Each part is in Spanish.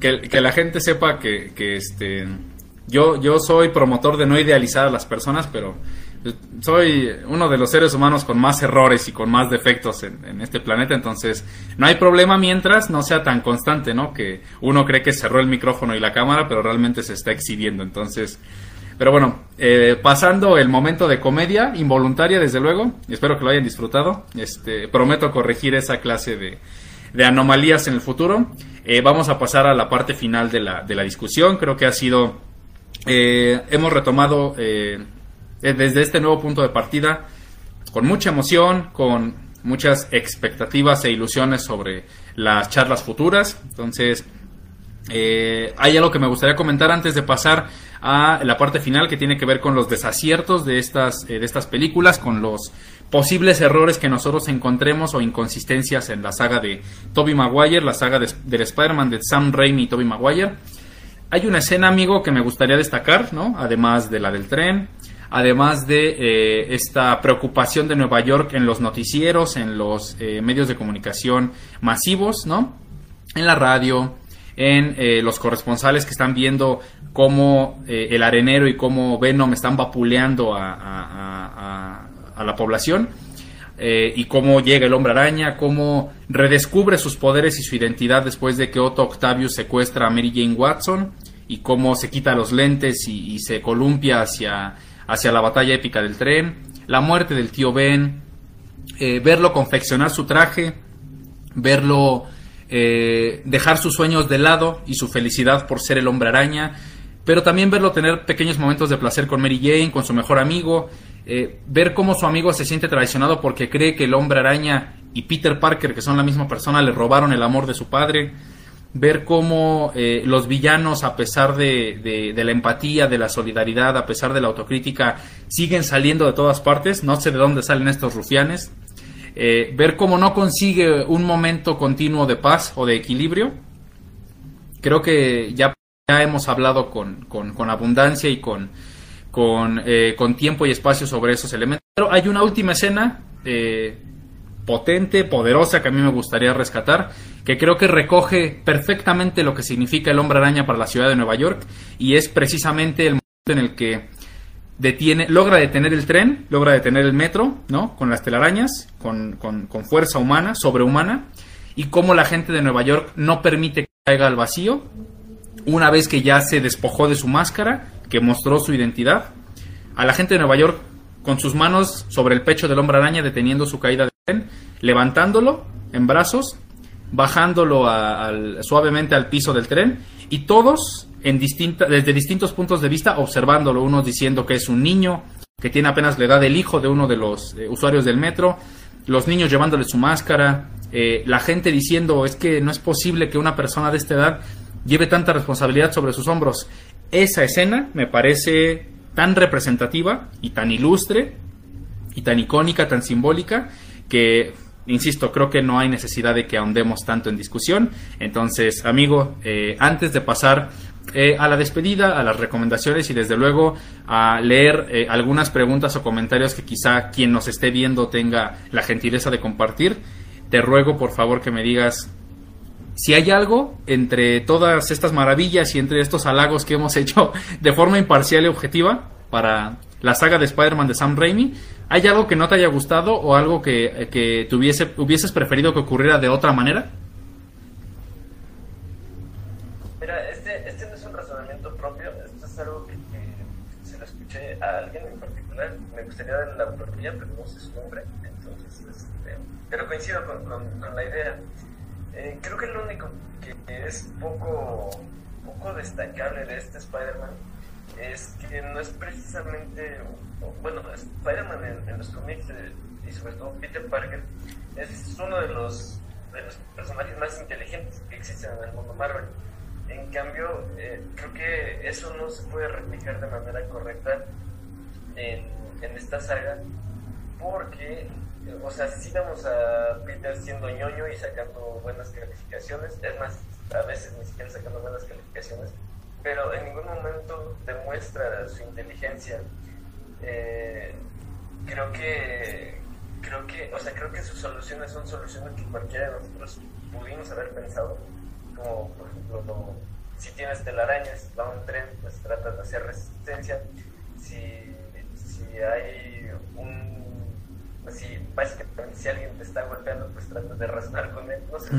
que, la gente sepa que, este, yo, yo soy promotor de no idealizar a las personas, pero soy uno de los seres humanos con más errores y con más defectos en, este planeta, entonces no hay problema mientras no sea tan constante, ¿no? Que uno cree que cerró el micrófono y la cámara, pero realmente se está exhibiendo, entonces... Pero bueno, eh, pasando el momento de comedia involuntaria, desde luego, espero que lo hayan disfrutado. Este, prometo corregir esa clase de, de anomalías en el futuro. Eh, vamos a pasar a la parte final de la, de la discusión. Creo que ha sido, eh, hemos retomado eh, desde este nuevo punto de partida con mucha emoción, con muchas expectativas e ilusiones sobre las charlas futuras. Entonces, eh, hay algo que me gustaría comentar antes de pasar a la parte final que tiene que ver con los desaciertos de estas, eh, de estas películas, con los posibles errores que nosotros encontremos o inconsistencias en la saga de Toby Maguire, la saga de, del Spider-Man de Sam Raimi y Toby Maguire. Hay una escena, amigo, que me gustaría destacar, ¿no? Además de la del tren, además de eh, esta preocupación de Nueva York en los noticieros, en los eh, medios de comunicación masivos, ¿no? En la radio, en eh, los corresponsales que están viendo cómo el arenero y cómo Venom están vapuleando a la población. y cómo llega el hombre araña, cómo redescubre sus poderes y su identidad después de que Otto Octavius secuestra a Mary Jane Watson y cómo se quita los lentes y se columpia hacia hacia la batalla épica del tren, la muerte del tío Ben, eh, verlo confeccionar su traje, verlo eh, dejar sus sueños de lado y su felicidad por ser el hombre araña, pero también verlo tener pequeños momentos de placer con Mary Jane, con su mejor amigo, eh, ver cómo su amigo se siente traicionado porque cree que el hombre araña y Peter Parker, que son la misma persona, le robaron el amor de su padre. Ver cómo eh, los villanos, a pesar de, de, la empatía, de la solidaridad, a pesar de la autocrítica, siguen saliendo de todas partes, no sé de dónde salen estos rufianes, eh, ver cómo no consigue un momento continuo de paz o de equilibrio, creo que ya, ya hemos hablado con, con, con abundancia y con, con, eh, con, tiempo y espacio sobre esos elementos. Pero hay una última escena potente, poderosa, que a mí me gustaría rescatar, que creo que recoge perfectamente lo que significa el hombre araña para la ciudad de Nueva York, y es precisamente el momento en el que detiene, logra detener el tren, logra detener el metro, ¿no? Con las telarañas, con, con, con fuerza humana, sobrehumana, y cómo la gente de Nueva York no permite que caiga al vacío, una vez que ya se despojó de su máscara, que mostró su identidad, a la gente de Nueva York con sus manos sobre el pecho del hombre araña deteniendo su caída de tren, levantándolo en brazos, bajándolo suavemente al piso del tren y todos en distinta, desde distintos puntos de vista observándolo, unos diciendo que es un niño que tiene apenas la edad del hijo de uno de los eh, usuarios del metro, los niños llevándole su máscara, eh, la gente diciendo es que no es posible que una persona de esta edad lleve tanta responsabilidad sobre sus hombros. Esa escena me parece tan representativa y tan ilustre y tan icónica, tan simbólica, que, insisto, creo que no hay necesidad de que ahondemos tanto en discusión. Entonces, amigo, eh, antes de pasar eh, a la despedida, a las recomendaciones y desde luego a leer eh, algunas preguntas o comentarios que quizá quien nos esté viendo tenga la gentileza de compartir, te ruego por favor que me digas si hay algo entre todas estas maravillas y entre estos halagos que hemos hecho de forma imparcial y objetiva para la saga de Spider-Man de Sam Raimi, ¿hay algo que no te haya gustado o algo que, que tuviese, hubieses preferido que ocurriera de otra manera? Mira, este, este no es un razonamiento propio, esto es algo que, se lo escuché a alguien en particular, me gustaría darle la oportunidad, pero no sé su nombre, entonces, este, pero coincido con, con la idea. Eh, creo que lo único que es poco, poco destacable de este Spider-Man es que no es precisamente, bueno, Spider-Man en, los cómics eh, y sobre todo Peter Parker es uno de los, de los personajes más inteligentes que existen en el mundo Marvel. En cambio, eh, creo que eso no se puede replicar de manera correcta en, en esta saga porque o sea, sí vamos a Peter siendo ñoño y sacando buenas calificaciones, es más, a veces ni siquiera sacando buenas calificaciones, pero en ningún momento demuestra su inteligencia. Eh, creo que, creo que, o sea, creo que sus soluciones son soluciones que cualquiera de nosotros pudimos haber pensado, como por ejemplo, si tienes telarañas, va un tren, pues tratas de hacer resistencia. Si, si hay un. Si, básicamente, si alguien te está golpeando, pues tratas de razonar con él, no sé.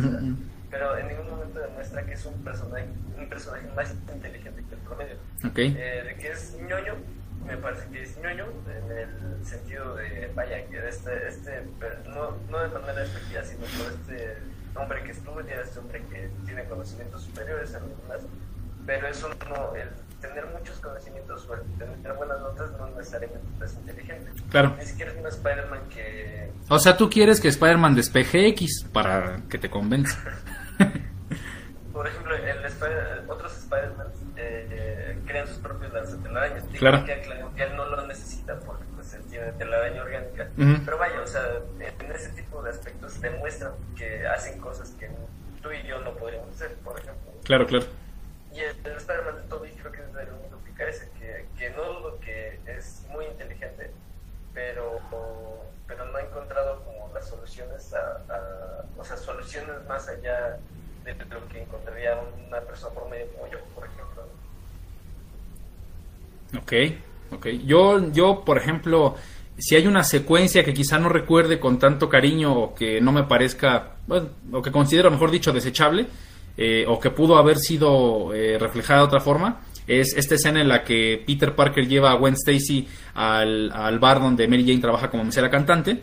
pero en ningún momento demuestra que es un personaje, un personaje más inteligente que el promedio. Okay. Eh, de que es ñoño, me parece que es ñoño en el sentido de, vaya, que este, este no, no de manera despectiva, sino por este hombre que estudia, este hombre que tiene conocimientos superiores a los demás, pero eso no, el tener muchos conocimientos o tener buenas notas no necesariamente es inteligente. Claro. Ni siquiera es un Spider-Man que... O sea, tú quieres que Spider-Man despeje X para que te convenza. por ejemplo, el Spider otros Spider-Man eh, eh, crean sus propios lanzatelarañas. Claro. Que, que él no lo necesita porque pues, él tiene telaraña orgánica. Pero vaya, o sea, en ese tipo de aspectos demuestran que hacen cosas que tú y yo no podríamos hacer, por ejemplo. Claro, claro. Y el, el Spider-Man de Toby creo que es de lo único que carece, que, no dudo que es muy inteligente, pero, pero no ha encontrado como las soluciones, a, o sea, soluciones más allá de lo que encontraría una persona por medio como yo, por ejemplo. Ok, ok. Yo, yo, por ejemplo, si hay una secuencia que quizá no recuerde con tanto cariño o que no me parezca, bueno, o que considero, mejor dicho, desechable, eh, o que pudo haber sido eh, reflejada de otra forma, es esta escena en la que Peter Parker lleva a Gwen Stacy al, al bar donde Mary Jane trabaja como mesera cantante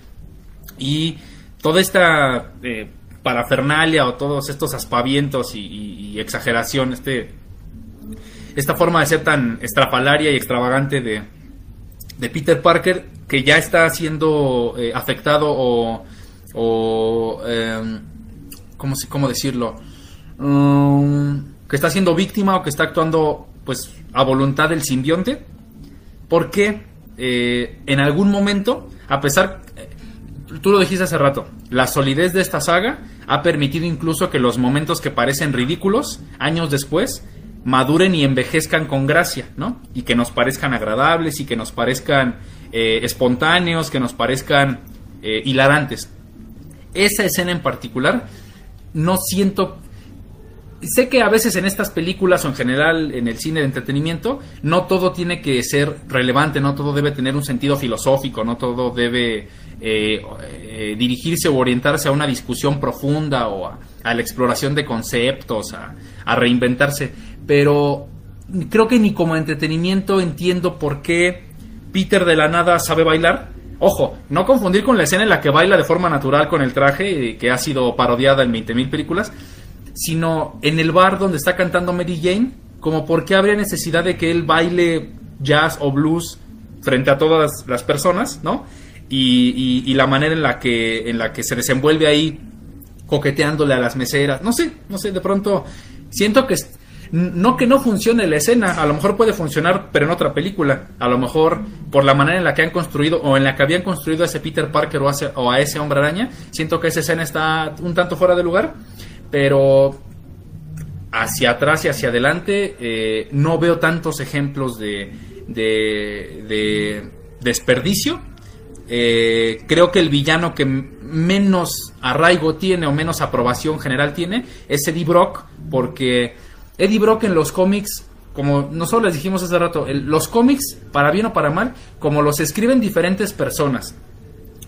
y toda esta eh, parafernalia o todos estos aspavientos y, y, exageración, este, esta forma de ser tan estrafalaria y extravagante de, de Peter Parker que ya está siendo eh, afectado o, o eh, ¿cómo, ¿cómo, decirlo? Um, que está siendo víctima o que está actuando pues a voluntad del simbionte porque eh, en algún momento a pesar tú lo dijiste hace rato, la solidez de esta saga ha permitido incluso que los momentos que parecen ridículos, años después, maduren y envejezcan con gracia, ¿no? Y que nos parezcan agradables y que nos parezcan eh, espontáneos, que nos parezcan eh, hilarantes. Esa escena en particular, no siento sé que a veces en estas películas o en general en el cine de entretenimiento no todo tiene que ser relevante, no todo debe tener un sentido filosófico, no todo debe eh, eh, dirigirse o orientarse a una discusión profunda o a, la exploración de conceptos, a, a, reinventarse, pero creo que ni como entretenimiento entiendo por qué Peter de la nada sabe bailar. Ojo, no confundir con la escena en la que baila de forma natural con el traje, que ha sido parodiada en 20.000 películas, sino en el bar donde está cantando Mary Jane, como por qué habría necesidad de que él baile jazz o blues frente a todas las personas, ¿no? Y, y, y, la manera en la que en la que se desenvuelve ahí coqueteándole a las meseras, no sé, no sé, de pronto siento que no que no funcione la escena, a lo mejor puede funcionar, pero en otra película, a lo mejor por la manera en la que han construido o en la que habían construido a ese Peter Parker o a ese, o a ese hombre araña, siento que esa escena está un tanto fuera de lugar pero hacia atrás y hacia adelante eh, no veo tantos ejemplos de, de, de desperdicio. Eh, creo que el villano que menos arraigo tiene o menos aprobación general tiene es Eddie Brock, porque Eddie Brock en los cómics, como nosotros les dijimos hace rato, los cómics, para bien o para mal, como los escriben diferentes personas,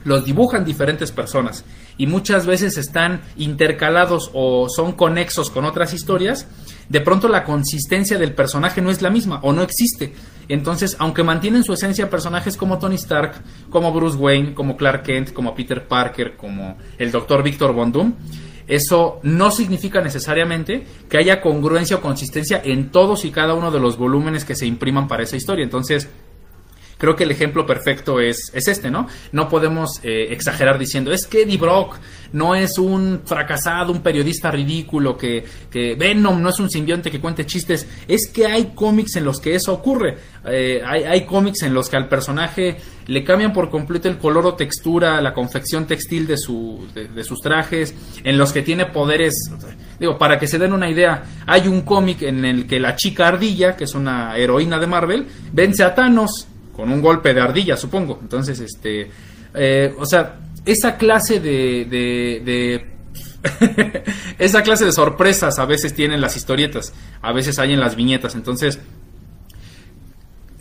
los dibujan diferentes personas y muchas veces están intercalados o son conexos con otras historias, de pronto la consistencia del personaje no es la misma o no existe. Entonces, aunque mantienen su esencia personajes como Tony Stark, como Bruce Wayne, como Clark Kent, como Peter Parker, como el Dr. Victor Von Doom, eso no significa necesariamente que haya congruencia o consistencia en todos y cada uno de los volúmenes que se impriman para esa historia. Entonces, creo que el ejemplo perfecto es, es este, ¿no? No podemos eh, exagerar diciendo, es que Eddie Brock no es un fracasado, un periodista ridículo, que, que Venom no es un simbionte que cuente chistes, es que hay cómics en los que eso ocurre, eh, hay, hay cómics en los que al personaje le cambian por completo el color o textura, la confección textil de, su, de, de sus trajes, en los que tiene poderes, digo, para que se den una idea, hay un cómic en el que la chica ardilla, que es una heroína de Marvel, vence a Thanos, con un golpe de ardilla, supongo. Entonces, este, eh, o sea, esa clase de, esa clase de sorpresas a veces tienen las historietas, a veces hay en las viñetas. Entonces,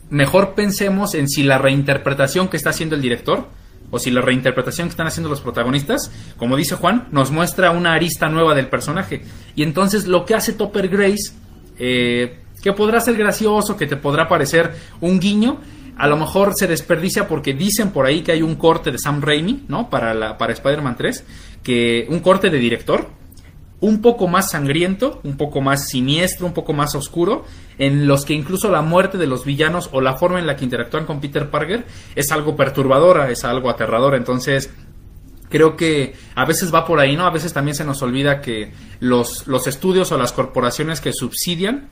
mejor pensemos en si la reinterpretación que está haciendo el director o si la reinterpretación que están haciendo los protagonistas, como dice Juan, nos muestra una arista nueva del personaje. Y entonces lo que hace Topper Grace, eh, que podrá ser gracioso, que te podrá parecer un guiño, a lo mejor se desperdicia porque dicen por ahí que hay un corte de Sam Raimi, ¿no? Para, para Spider-Man 3, que un corte de director, un poco más sangriento, un poco más siniestro, un poco más oscuro, en los que incluso la muerte de los villanos o la forma en la que interactúan con Peter Parker es algo perturbadora, es algo aterrador. Entonces, creo que a veces va por ahí, ¿no? A veces también se nos olvida que los, los estudios o las corporaciones que subsidian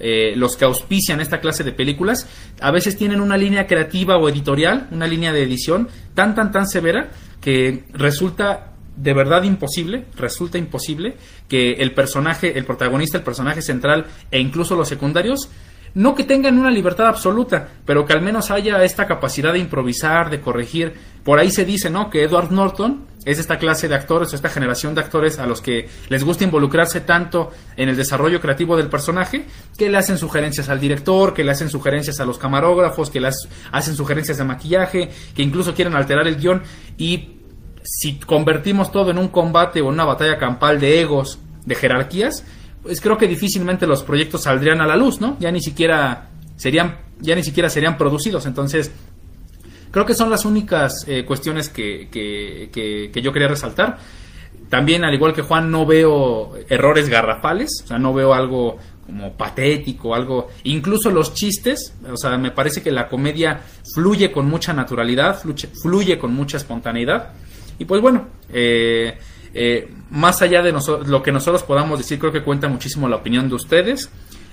eh, los que auspician esta clase de películas, a veces tienen una línea creativa o editorial, una línea de edición tan, tan, tan severa que resulta de verdad imposible, resulta imposible que el personaje, el protagonista, el personaje central e incluso los secundarios no que tengan una libertad absoluta, pero que al menos haya esta capacidad de improvisar, de corregir. Por ahí se dice, ¿no? Que Edward Norton es esta clase de actores esta generación de actores a los que les gusta involucrarse tanto en el desarrollo creativo del personaje, que le hacen sugerencias al director, que le hacen sugerencias a los camarógrafos, que le hacen sugerencias de maquillaje, que incluso quieren alterar el guion. Y si convertimos todo en un combate o una batalla campal de egos, de jerarquías, pues creo que difícilmente los proyectos saldrían a la luz, ¿no? Ya ni siquiera serían, ya ni siquiera serían producidos. Entonces, creo que son las únicas eh, cuestiones que, que, que, yo quería resaltar. También, al igual que Juan, no veo errores garrafales, o sea, no veo algo como patético, algo, incluso los chistes, o sea, me parece que la comedia fluye con mucha naturalidad, fluye, con mucha espontaneidad. Y pues bueno, eh, eh, más allá de lo que nosotros podamos decir, creo que cuenta muchísimo la opinión de ustedes.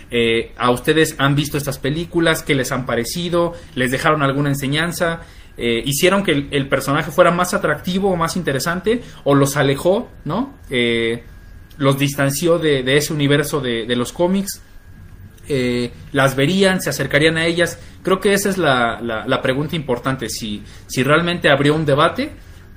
Eh, a ustedes han visto estas películas, qué les han parecido, les dejaron alguna enseñanza, eh, hicieron que el, personaje fuera más atractivo o más interesante, o los alejó, ¿no? los distanció de, ese universo de, los cómics. las verían, se acercarían a ellas. Creo que esa es la, la pregunta importante, si, si realmente abrió un debate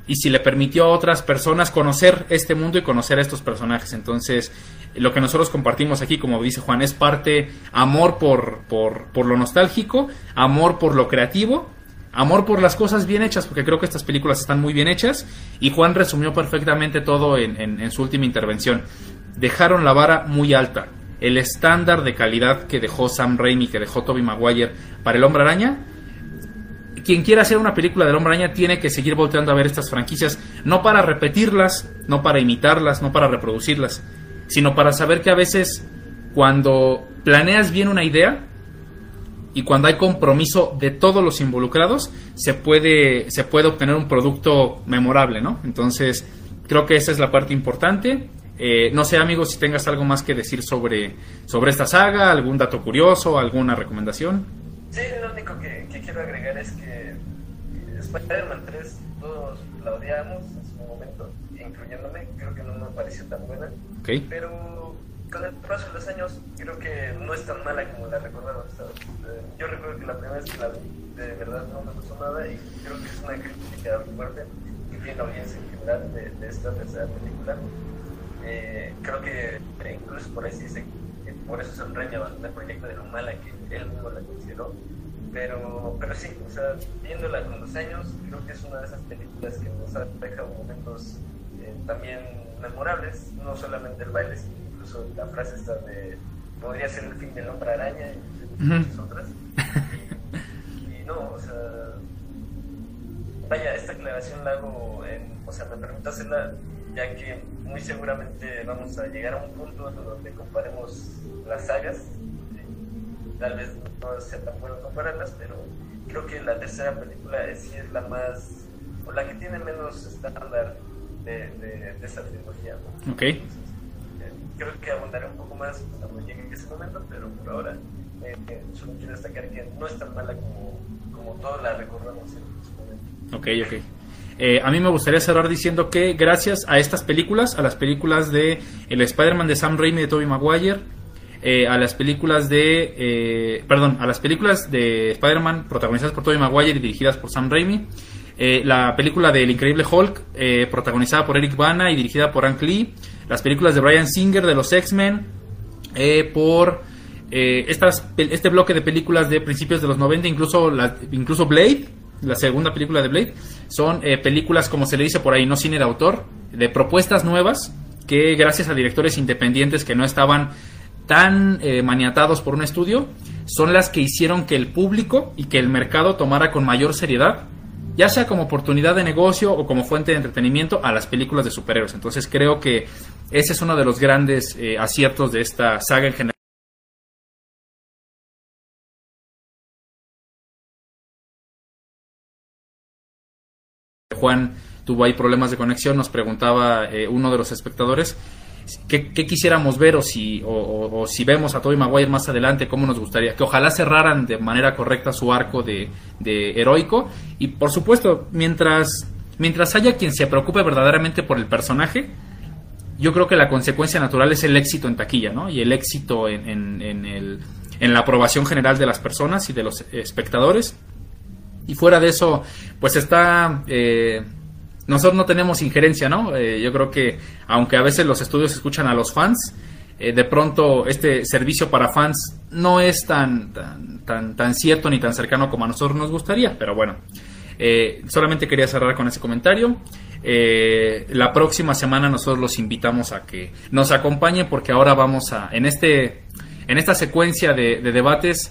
y si le permitió a otras personas conocer este mundo y conocer a estos personajes. Entonces, lo que nosotros compartimos aquí, como dice Juan, es parte amor por, por, por lo nostálgico, amor por lo creativo, amor por las cosas bien hechas, porque creo que estas películas están muy bien hechas y Juan resumió perfectamente todo en, en su última intervención. Dejaron la vara muy alta. El estándar de calidad que dejó Sam Raimi, que dejó Tobey Maguire para el hombre araña, quien quiera hacer una película del Hombre Araña tiene que seguir volteando a ver estas franquicias, no para repetirlas, no para imitarlas, no para reproducirlas, sino para saber que a veces cuando planeas bien una idea y cuando hay compromiso de todos los involucrados, se puede, se puede obtener un producto memorable, ¿no? Entonces, creo que esa es la parte importante. Eh, no sé, amigos, si tengas algo más que decir sobre, sobre esta saga, algún dato curioso, alguna recomendación. Sí, lo único que, quiero agregar es que Spider-Man 3 todos la odiamos en su momento, incluyéndome, creo que no me pareció tan buena. Pero con el paso de los años creo que no es tan mala como la recordaba. Yo recuerdo que la primera vez que la vi de verdad no me gustó nada y creo que es una crítica fuerte que tiene la audiencia en general de, esta tercera película. Eh, creo que incluso por ahí se dice que por eso se reña bastante el proyecto de lo mala que él mismo la consideró. Pero, pero sí, o sea, viéndola con los años, creo que es una de esas películas que nos ha dejado momentos eh, también memorables, no solamente el baile, sino incluso la frase esta de podría ser el fin del hombre araña y muchas otras. Y, no, o sea, vaya, esta aclaración la hago, en, o sea, me permito hacerla ya que muy seguramente vamos a llegar a un punto donde comparemos las sagas tal vez no sea tan bueno compararlas, pero creo que la tercera película es, sí es la más, o la que tiene menos estándar de, de, de esa trilogía. Ok. Eh, creo que abundaré un poco más cuando llegue ese momento, pero por ahora eh, eh, solo quiero destacar que no es tan mala como, como todos la recordamos en su momento. Ok, ok. Eh, a mí me gustaría cerrar diciendo que gracias a estas películas, a las películas de El Spider-Man de Sam Raimi de Tobey Maguire, eh, a las películas de, eh, perdón, a las películas de Spider-Man protagonizadas por Tobey Maguire y dirigidas por Sam Raimi, eh, la película del Increíble Hulk, eh, protagonizada por Eric Bana y dirigida por Ang Lee, las películas de Brian Singer de los X-Men, eh, por estas, este bloque de películas de principios de los 90, incluso, la, incluso Blade, la segunda película de Blade, son películas, como se le dice por ahí, no cine de autor, de propuestas nuevas que gracias a directores independientes que no estaban tan maniatados por un estudio, son las que hicieron que el público y que el mercado tomara con mayor seriedad ya sea como oportunidad de negocio o como fuente de entretenimiento a las películas de superhéroes. Entonces creo que ese es uno de los grandes eh, aciertos de esta saga en general. Juan tuvo ahí problemas de conexión, nos preguntaba eh, uno de los espectadores qué, quisiéramos ver o si, o, si vemos a Tobey Maguire más adelante, cómo nos gustaría. Que ojalá cerraran de manera correcta su arco de, heroico. Y por supuesto, mientras, mientras haya quien se preocupe verdaderamente por el personaje, yo creo que la consecuencia natural es el éxito en taquilla, ¿no? Y el éxito en, en, el, en la aprobación general de las personas y de los espectadores. Y fuera de eso, pues está... Eh, nosotros no tenemos injerencia, ¿no? Eh, yo creo que, aunque a veces los estudios escuchan a los fans, eh, de pronto este servicio para fans no es tan, tan, tan, cierto ni tan cercano como a nosotros nos gustaría, pero bueno. Eh, solamente quería cerrar con ese comentario. la próxima semana nosotros los invitamos a que nos acompañen porque ahora vamos a, en, este, en esta secuencia de debates,